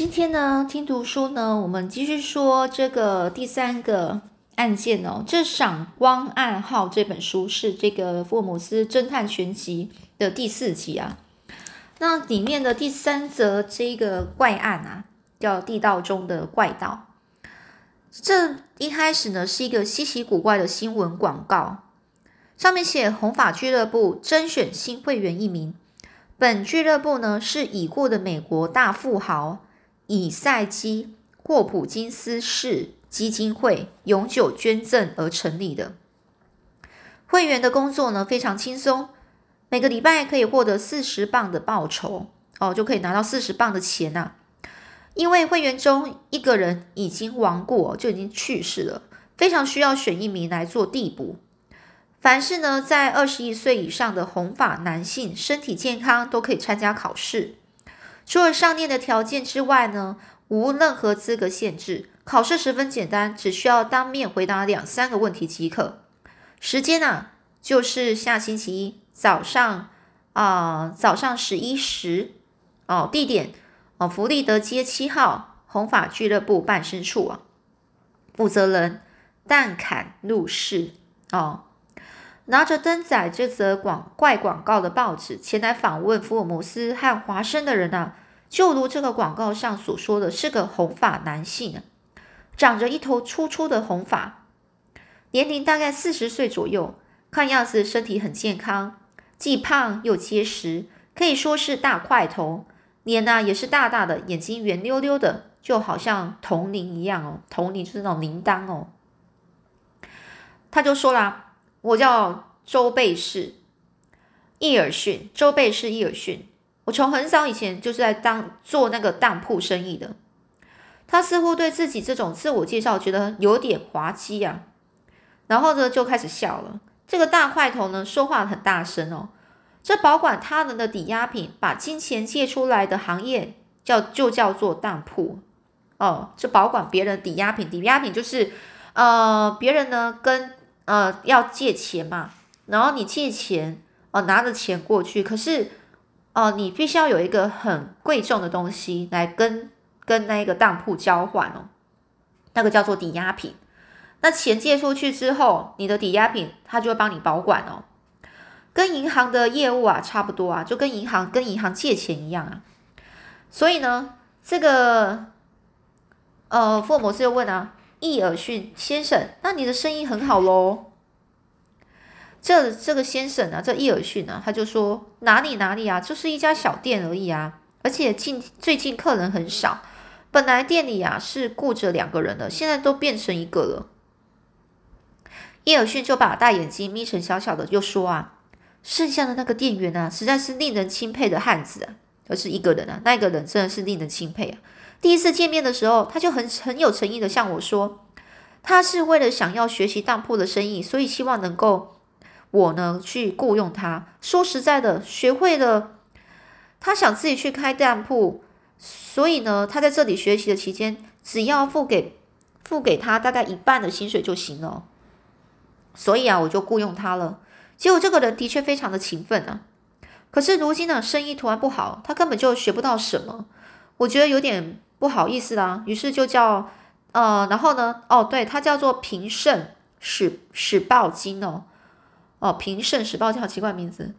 今天呢，听读书呢，我们继续说这个第三个案件哦。这《闪光暗号》这本书是这个福尔摩斯侦探全集的第四集啊。那里面的第三则这个怪案啊，叫地道中的怪盗。这一开始呢，是一个稀奇古怪的新闻广告，上面写红发俱乐部甄选新会员一名。本俱乐部呢，是已故的美国大富豪以赛基霍普金斯市基金会永久捐赠而成立的。会员的工作呢非常轻松，每个礼拜可以获得四十磅的报酬哦，就可以拿到四十磅的钱呐。因为会员中一个人已经亡故，就已经去世了，非常需要选一名来做递补。凡是呢在二十一岁以上的红发男性，身体健康都可以参加考试。除了上念的条件之外呢，无任何资格限制。考试十分简单，只需要当面回答两三个问题即可。时间呢，就是下星期一早上啊，早上十一时哦。地点。哦，福利德街七号红发俱乐部办事处啊，负责人但坎路士哦，拿着登载这则广怪广告的报纸前来访问福尔摩斯和华生的人啊，就如这个广告上所说的是个红发男性啊，长着一头粗粗的红发，年龄大概四十岁左右，看样子身体很健康，既胖又结实，可以说是大块头。脸呢也是大大的，眼睛圆溜溜的，就好像铜铃一样哦。铜铃就是那种铃铛哦。他就说啦：“我叫周贝士，伊尔逊。周贝士，伊尔逊。我从很早以前就是在当做那个当铺生意的。”他似乎对自己这种自我介绍觉得有点滑稽啊，然后呢就开始笑了。这个大块头呢说话很大声哦。这保管他人的抵押品，把金钱借出来的行业叫就叫做当铺哦。这保管别人抵押品，抵押品就是呃别人呢跟呃要借钱嘛，然后你借钱哦拿着钱过去，可是哦你必须要有一个很贵重的东西来跟跟那个当铺交换哦，那个叫做抵押品。那钱借出去之后，你的抵押品他就会帮你保管哦。跟银行的业务啊差不多啊，就跟银行跟银行借钱一样啊。所以呢，这个呃，福尔摩斯就问啊，伊尔逊先生，那你的生意很好喽？这这个先生啊，这伊尔逊啊，他就说哪里哪里啊，就是一家小店而已啊，而且近最近客人很少，本来店里啊是雇着两个人的，现在都变成一个了。伊尔逊就把大眼睛眯成小小的，又说啊。剩下的那个店员呢，实在是令人钦佩的汉子，而是一个人啊，那个人真的是令人钦佩啊。第一次见面的时候，他就很很有诚意的向我说，他是为了想要学习当铺的生意，所以希望能够我呢去雇佣他。说实在的，学会了，他想自己去开当铺，所以呢，他在这里学习的期间，只要付给付给他大概一半的薪水就行了。所以啊，我就雇佣他了。结果这个人的确非常的勤奋啊，可是如今呢，生意突然不好，他根本就学不到什么，我觉得有点不好意思啦。于是就叫呃，然后呢，哦，对他叫做平盛史史报金哦，哦，平盛史报金好奇怪名字。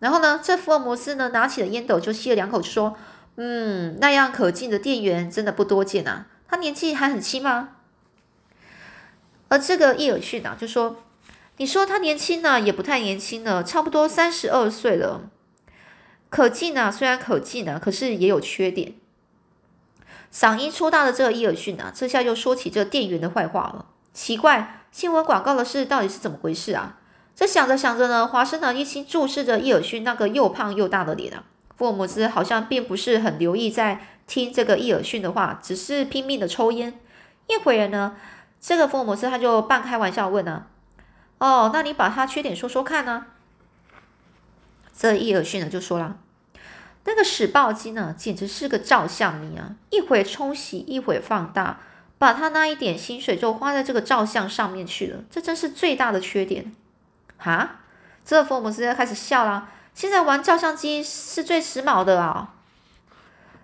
然后呢，这福尔摩斯呢拿起了烟斗就吸了两口，就说：“嗯，那样可敬的店员真的不多见啊。他年纪还很轻吗？”而这个伊尔逊啊就说。你说他年轻呢，也不太年轻了，差不多三十二岁了。可敬啊，虽然可敬啊，可是也有缺点。嗓音粗大的这个伊尔逊啊，这下又说起这店员的坏话了。奇怪，新闻广告的事到底是怎么回事啊？这想着想着呢，华生呢一心注视着伊尔逊那个又胖又大的脸啊。福尔摩斯好像并不是很留意在听这个伊尔逊的话，只是拼命的抽烟。一会儿呢，这个福尔摩斯他就半开玩笑问呢。哦，那你把他缺点说说看呢？这伊尔逊呢就说了，那个史报机呢简直是个照相迷啊，一会冲洗，一会放大，把他那一点薪水就花在这个照相上面去了，这真是最大的缺点哈，这福尔摩斯开始笑了，现在玩照相机是最时髦的啊。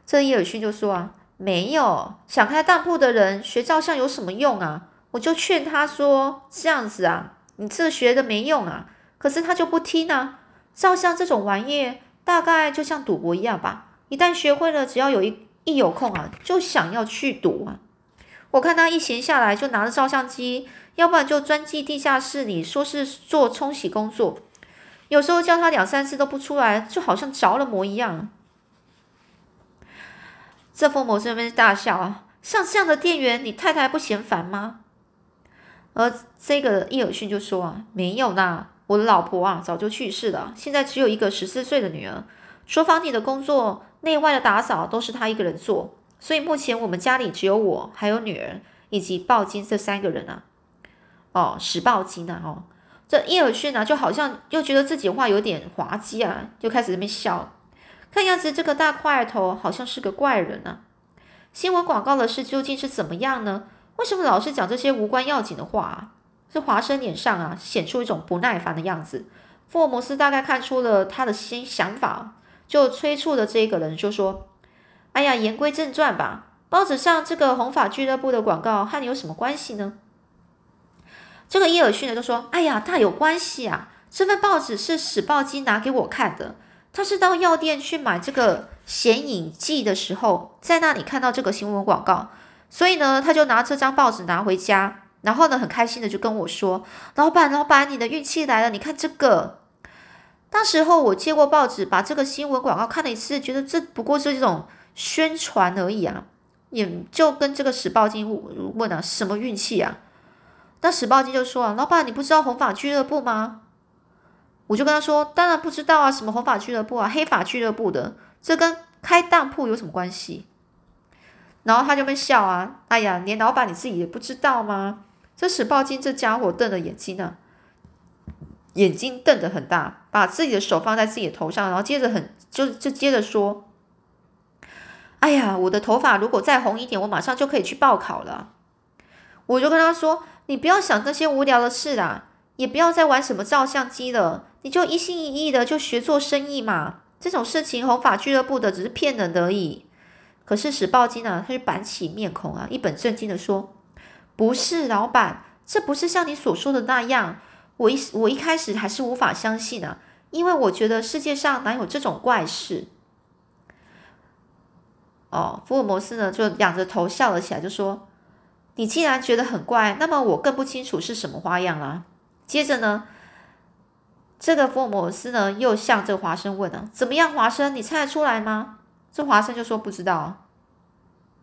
这伊尔逊就说啊，没有想开当铺的人学照相有什么用啊？我就劝他说这样子啊，你这学的没用啊。可是他就不听啊。照相这种玩意，大概就像赌博一样吧。一旦学会了，只要有一一有空啊，就想要去赌啊。我看他一闲下来就拿着照相机，要不然就钻进地下室里，说是做冲洗工作。有时候叫他两三次都不出来，就好像着了魔一样。这福摩斯那边大笑啊，像这样的店员，你太太不嫌烦吗？而这个伊尔逊就说啊，没有呢，我的老婆啊早就去世了，现在只有一个十四岁的女儿，厨房里的工作、内外的打扫都是她一个人做。所以目前我们家里只有我，还有女儿以及鲍金这三个人啊。哦，史鲍金啊，哦，这伊尔逊呢，就好像又觉得自己话有点滑稽啊，就开始那边笑。看样子这个大块头好像是个怪人啊。新闻广告的事究竟是怎么样呢？为什么老是讲这些无关要紧的话啊？这华生脸上啊显出一种不耐烦的样子。福尔摩斯大概看出了他的新想法，就催促的这个人就说。哎呀，言归正传吧。报纸上这个红发俱乐部的广告和你有什么关系呢？这个伊尔逊呢就说：“哎呀，大有关系啊！这份报纸是史报机拿给我看的。他是到药店去买这个显影剂的时候，在那里看到这个新闻广告，所以呢，他就拿这张报纸拿回家，然后呢，很开心的就跟我说：‘老板，老板，你的运气来了！你看这个。’当时候我接过报纸，把这个新闻广告看了一次，觉得这不过是这种。”宣传而已啊，也就跟这个时报金问啊，什么运气啊？那时报金就说啊，老板，你不知道红发俱乐部吗？我就跟他说，当然不知道啊，什么红发俱乐部啊，黑发俱乐部的，这跟开当铺有什么关系？然后他就被笑啊，哎呀，连老板你自己也不知道吗？这史报金这家伙瞪着眼睛呢，眼睛瞪得很大，把自己的手放在自己的头上，然后接着很就就接着说。哎呀，我的头发如果再红一点，我马上就可以去报考了。我就跟他说：“你不要想那些无聊的事啦，也不要再玩什么照相机了，你就一心一意的就学做生意嘛。这种事情，红发俱乐部的只是骗人而已。”可是史报金呢，他就板起面孔啊，一本正经的说：“不是，老板，这不是像你所说的那样。我一我一开始还是无法相信啊，因为我觉得世界上哪有这种怪事。”哦，福尔摩斯呢就仰着头笑了起来，就说：“你既然觉得很怪，那么我更不清楚是什么花样了。”接着呢，这个福尔摩斯呢又向这个华生问了：“怎么样，华生，你猜得出来吗？”这华生就说：“不知道。”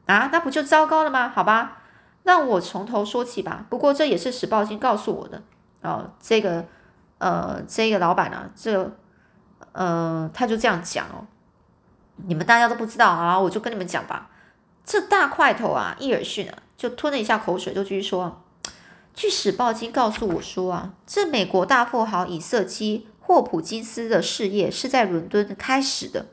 啊，那不就糟糕了吗？好吧，那我从头说起吧。不过这也是史报金告诉我的。哦，这个呃，这个老板啊，这呃，他就这样讲哦。你们大家都不知道啊，我就跟你们讲吧。这大块头啊，伊尔逊啊，就吞了一下口水，就继续说：据史报金告诉我说啊，这美国大富豪以色基霍普金斯的事业是在伦敦开始的。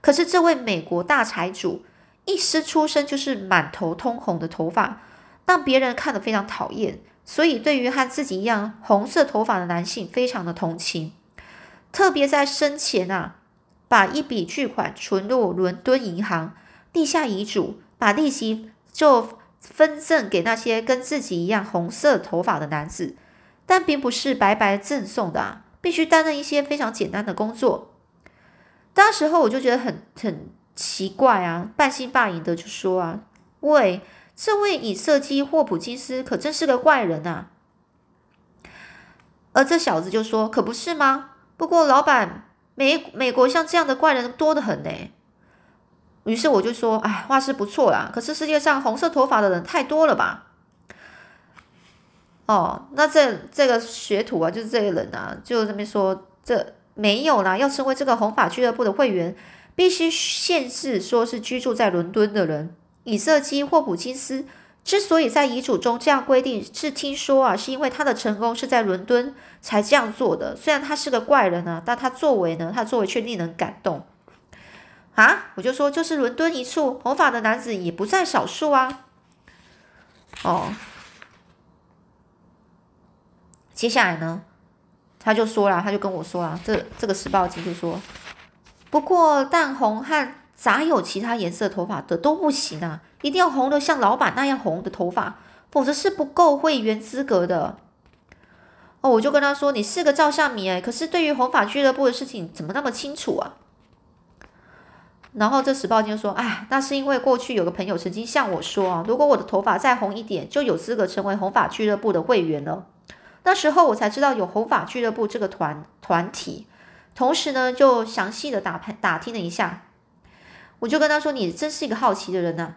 可是这位美国大财主一师出身就是满头通红的头发，让别人看得非常讨厌，所以对于和自己一样红色头发的男性非常的同情，特别在生前啊。把一笔巨款存入伦敦银行，立下遗嘱，把利息就分赠给那些跟自己一样红色头发的男子，但并不是白白赠送的啊，必须担任一些非常简单的工作。当时候我就觉得很很奇怪啊，半信半疑的就说啊：“喂，这位以色基霍普金斯可真是个怪人啊！”而这小子就说：“可不是吗？不过老板。”美美国像这样的怪人多得很呢，于是我就说，哎，话是不错啦，可是世界上红色头发的人太多了吧？哦，那这这个学徒啊，就是这个人啊，就这边说，这没有啦，要成为这个红发俱乐部的会员，必须限制说是居住在伦敦的人。以色基霍普金斯。之所以在遗嘱中这样规定，是听说啊，是因为他的成功是在伦敦才这样做的。虽然他是个怪人呢，但他作为呢，他作为却令人感动啊！我就说，就是伦敦一处，红发的男子也不在少数啊。哦，接下来呢，他就说了，他就跟我说了，这这个时报机就说，不过淡红和咋有其他颜色头发的都不行啊？一定要红的像老板那样红的头发，否则是不够会员资格的。哦，我就跟他说，你是个照相迷哎，可是对于红发俱乐部的事情怎么那么清楚啊？然后这时报就说，哎，那是因为过去有个朋友曾经向我说啊，如果我的头发再红一点，就有资格成为红发俱乐部的会员了。那时候我才知道有红发俱乐部这个团团体，同时呢，就详细的打打听了一下。我就跟他说：“你真是一个好奇的人呐。”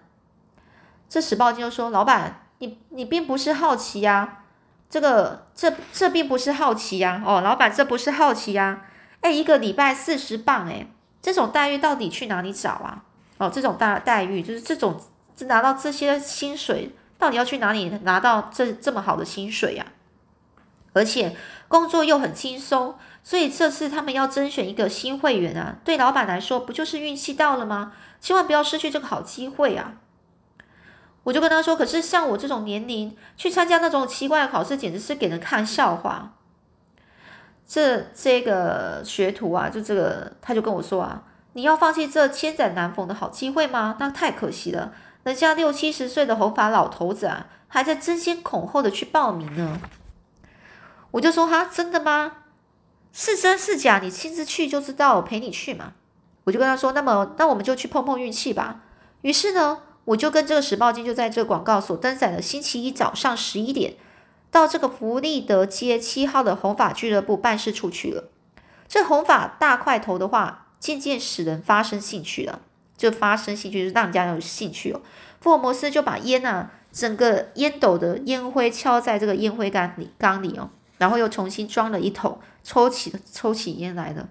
这时报金就说：“老板，你你并不是好奇呀，这个这这并不是好奇呀。哦，老板，这不是好奇呀。哎，一个礼拜四十磅，哎，这种待遇到底去哪里找啊？哦，这种大待遇就是这种拿到这些薪水，到底要去哪里拿到这这么好的薪水呀？而且工作又很轻松。”所以这次他们要甄选一个新会员啊，对老板来说不就是运气到了吗？千万不要失去这个好机会啊！我就跟他说，可是像我这种年龄去参加那种奇怪的考试，简直是给人看笑话。这这个学徒啊，就这个他就跟我说啊，你要放弃这千载难逢的好机会吗？那太可惜了，人家六七十岁的红发老头子啊，还在争先恐后的去报名呢。我就说哈，真的吗？是真是假，你亲自去就知道。我陪你去嘛，我就跟他说，那么那我们就去碰碰运气吧。于是呢，我就跟这个时报金就在这个广告所登载的星期一早上十一点，到这个福利德街七号的红发俱乐部办事处去了。这红发大块头的话，渐渐使人发生兴趣了，就发生兴趣，就让人家有兴趣哦。福尔摩斯就把烟啊，整个烟斗的烟灰敲在这个烟灰缸里缸里哦。然后又重新装了一桶，抽起抽起烟来的。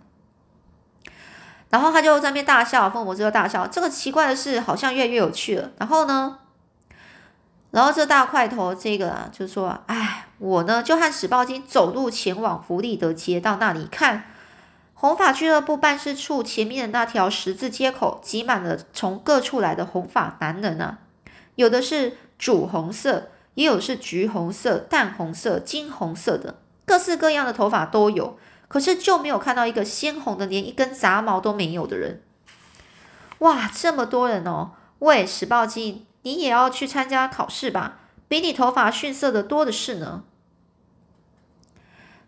然后他就在那边大笑，父母就大笑。这个奇怪的事好像越来越有趣了。然后呢，然后这大块头这个，就说：“哎，我呢就和史报金走路前往福利德街，到那里看红发俱乐部办事处前面的那条十字街口，挤满了从各处来的红发男人啊，有的是主红色。”也有是橘红色、淡红色、金红色的，各式各样的头发都有，可是就没有看到一个鲜红的，连一根杂毛都没有的人。哇，这么多人哦！喂，石报金，你也要去参加考试吧？比你头发逊色的多的是呢。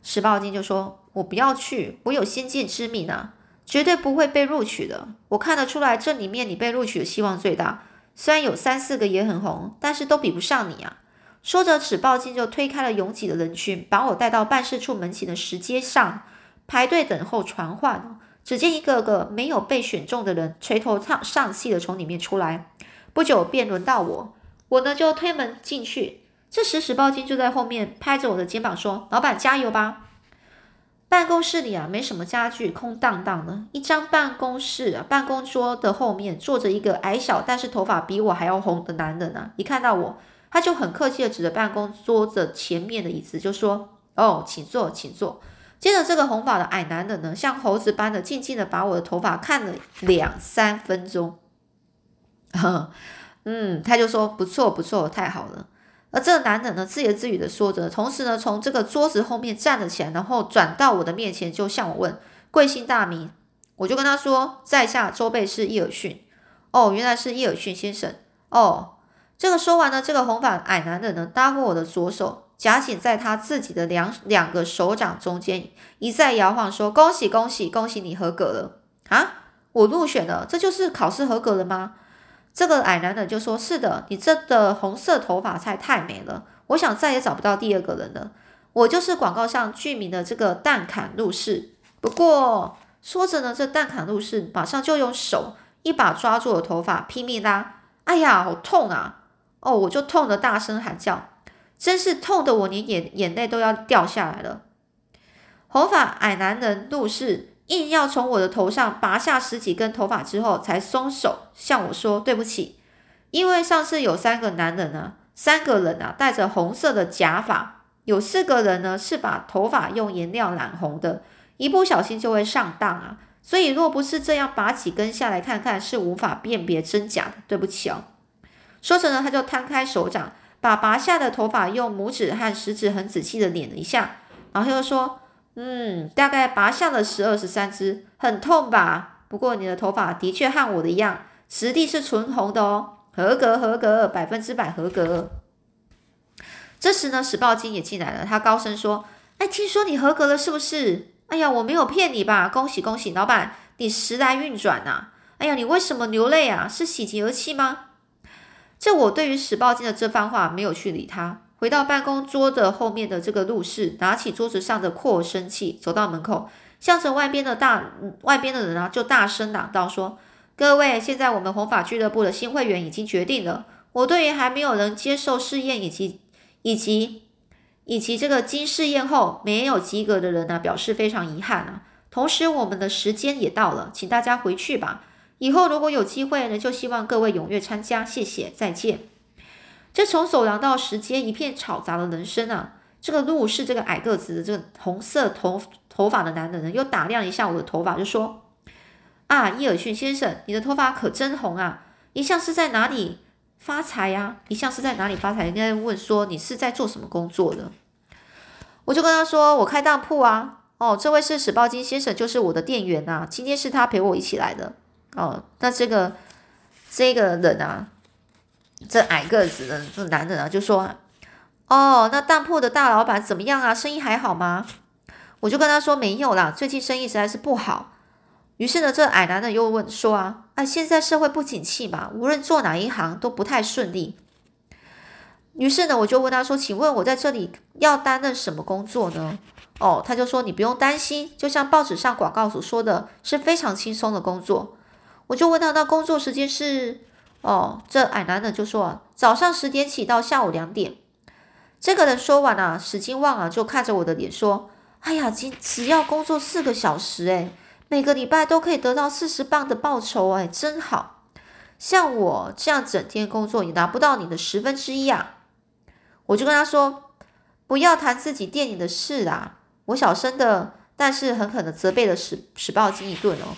石报金就说：“我不要去，我有先见之明啊，绝对不会被录取的。我看得出来，这里面你被录取的希望最大。虽然有三四个也很红，但是都比不上你啊。”说着，纸报金就推开了拥挤的人群，把我带到办事处门前的石阶上排队等候传唤。只见一个个没有被选中的人垂头丧丧气的从里面出来。不久便轮到我，我呢就推门进去。这时，史报金就在后面拍着我的肩膀说：“老板，加油吧！”办公室里啊，没什么家具，空荡荡的。一张办公室啊，办公桌的后面坐着一个矮小但是头发比我还要红的男人啊。一看到我。他就很客气的指着办公桌子前面的椅子，就说：“哦，请坐，请坐。”接着，这个红发的矮男人呢，像猴子般的静静的把我的头发看了两三分钟。呵嗯，他就说：“不错，不错，太好了。”而这个男人呢，自言自语的说着，同时呢，从这个桌子后面站了起来，然后转到我的面前，就向我问：“贵姓大名？”我就跟他说：“在下周贝氏伊尔逊。”哦，原来是伊尔逊先生。哦。这个说完呢，这个红发矮男人呢，搭过我的左手，夹紧在他自己的两两个手掌中间，一再摇晃，说：“恭喜恭喜恭喜，你合格了啊！我入选了，这就是考试合格了吗？”这个矮男人就说：“是的，你这的红色头发才太美了，我想再也找不到第二个人了。我就是广告上剧名的这个蛋砍入士。不过说着呢，这蛋砍入士马上就用手一把抓住了头发，拼命拉。哎呀，好痛啊！”哦，我就痛得大声喊叫，真是痛得我连眼眼泪都要掉下来了。红发矮男人怒视，硬要从我的头上拔下十几根头发之后，才松手向我说：“对不起，因为上次有三个男人啊，三个人啊戴着红色的假发，有四个人呢是把头发用颜料染红的，一不小心就会上当啊。所以若不是这样拔几根下来看看，是无法辨别真假的。对不起哦。”说着呢，他就摊开手掌，把拔下的头发用拇指和食指很仔细的捻了一下，然后又说：“嗯，大概拔下了十二十三只，很痛吧？不过你的头发的确和我的一样，质地是纯红的哦，合格合格，百分之百合格。这时呢，史报金也进来了，他高声说：“哎，听说你合格了，是不是？哎呀，我没有骗你吧？恭喜恭喜，老板，你时来运转呐！哎呀，你为什么流泪啊？是喜极而泣吗？”这我对于史报金的这番话没有去理他，回到办公桌的后面的这个录室，拿起桌子上的扩声器，走到门口，向着外边的大外边的人啊，就大声嚷道：“说各位，现在我们红法俱乐部的新会员已经决定了，我对于还没有人接受试验以及以及以及这个经试验后没有及格的人呢，表示非常遗憾啊。同时，我们的时间也到了，请大家回去吧。”以后如果有机会呢，就希望各位踊跃参加，谢谢，再见。这从走廊到时间一片吵杂的人声啊，这个路是这个矮个子的这个红色头头发的男人呢，又打量一下我的头发，就说：“啊，伊尔逊先生，你的头发可真红啊！一向是在哪里发财呀？一向是在哪里发财？应该问说你是在做什么工作的？”我就跟他说：“我开当铺啊。”哦，这位是史报金先生，就是我的店员呐。今天是他陪我一起来的。哦，那这个这个人啊，这矮个子的这男人啊，就说：“哦，那当铺的大老板怎么样啊？生意还好吗？”我就跟他说：“没有啦，最近生意实在是不好。”于是呢，这矮男人又问说：“啊，啊，现在社会不景气嘛，无论做哪一行都不太顺利。”于是呢，我就问他说：“请问我在这里要担任什么工作呢？”哦，他就说：“你不用担心，就像报纸上广告所说的，是非常轻松的工作。”我就问他，那工作时间是？哦，这矮男的就说早上十点起到下午两点。这个人说完了，史金旺啊就看着我的脸说：“哎呀，今只要工作四个小时，诶，每个礼拜都可以得到四十磅的报酬，诶，真好。像我这样整天工作也拿不到你的十分之一啊。”我就跟他说：“不要谈自己店里的事啦。”我小声的，但是狠狠的责备了史史报金一顿哦。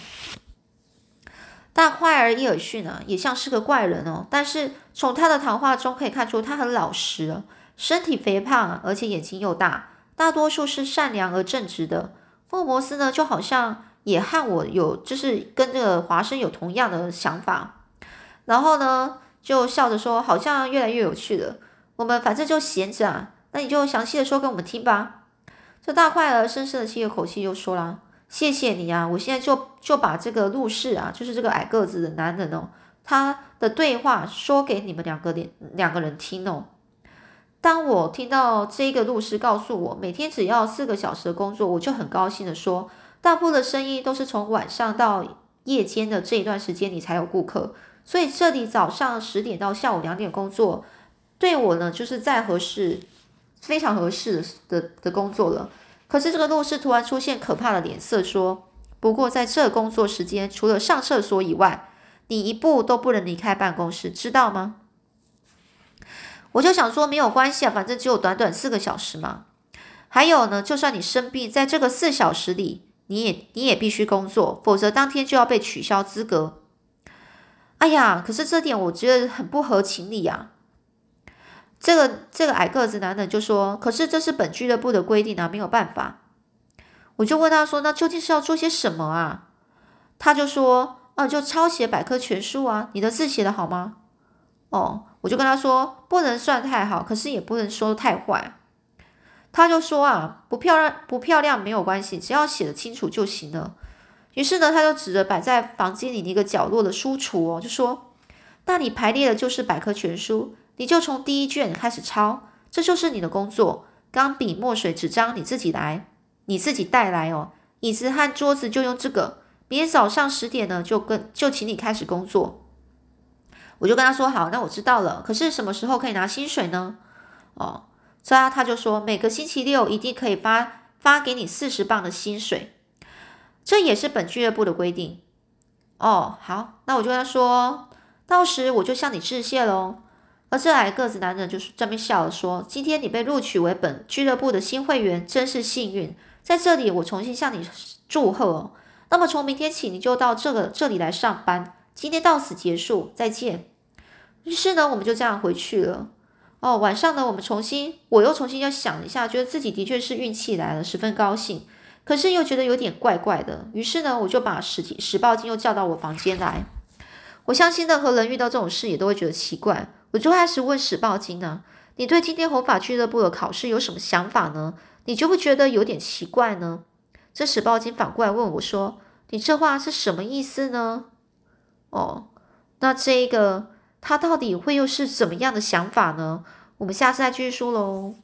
但坏儿伊尔逊呢，也像是个怪人哦。但是从他的谈话中可以看出，他很老实，身体肥胖，而且眼睛又大，大多数是善良而正直的。福尔摩斯呢，就好像也和我有，就是跟这个华生有同样的想法。然后呢，就笑着说：“好像越来越有趣了。我们反正就闲着啊，那你就详细的说给我们听吧。”这大坏儿深深的吸了口气，又说了。谢谢你啊！我现在就就把这个录事啊，就是这个矮个子的男人哦，他的对话说给你们两个两两个人听哦。当我听到这个录事告诉我每天只要四个小时的工作，我就很高兴的说，大部分的生意都是从晚上到夜间的这一段时间你才有顾客，所以这里早上十点到下午两点工作，对我呢就是再合适，非常合适的的工作了。可是这个洛士突然出现可怕的脸色，说：“不过在这工作时间，除了上厕所以外，你一步都不能离开办公室，知道吗？”我就想说没有关系啊，反正只有短短四个小时嘛。还有呢，就算你生病，在这个四小时里，你也你也必须工作，否则当天就要被取消资格。哎呀，可是这点我觉得很不合情理呀。这个这个矮个子男人就说：“可是这是本俱乐部的规定啊，没有办法。”我就问他说：“那究竟是要做些什么啊？”他就说：“啊，就抄写百科全书啊。”你的字写的好吗？哦，我就跟他说：“不能算太好，可是也不能说太坏。”他就说：“啊，不漂亮不漂亮没有关系，只要写的清楚就行了。”于是呢，他就指着摆在房间里的一个角落的书橱哦，就说：“那里排列的就是百科全书。”你就从第一卷开始抄，这就是你的工作。钢笔、墨水、纸张你自己来，你自己带来哦。椅子和桌子就用这个。明天早上十点呢，就跟就请你开始工作。我就跟他说好，那我知道了。可是什么时候可以拿薪水呢？哦，所以他就说每个星期六一定可以发发给你四十磅的薪水，这也是本俱乐部的规定。哦，好，那我就跟他说，到时我就向你致谢喽。而这矮个子男人就是这么笑着说：“今天你被录取为本俱乐部的新会员，真是幸运。在这里，我重新向你祝贺。那么从明天起，你就到这个这里来上班。今天到此结束，再见。”于是呢，我们就这样回去了。哦，晚上呢，我们重新，我又重新要想一下，觉得自己的确是运气来了，十分高兴。可是又觉得有点怪怪的。于是呢，我就把史史报金又叫到我房间来。我相信任何人遇到这种事也都会觉得奇怪。我就开始问史报金呢：“你对今天红法俱乐部的考试有什么想法呢？你觉不觉得有点奇怪呢？”这史报金反过来问我说：“你这话是什么意思呢？”哦，那这个他到底会又是怎么样的想法呢？我们下次再继续说喽。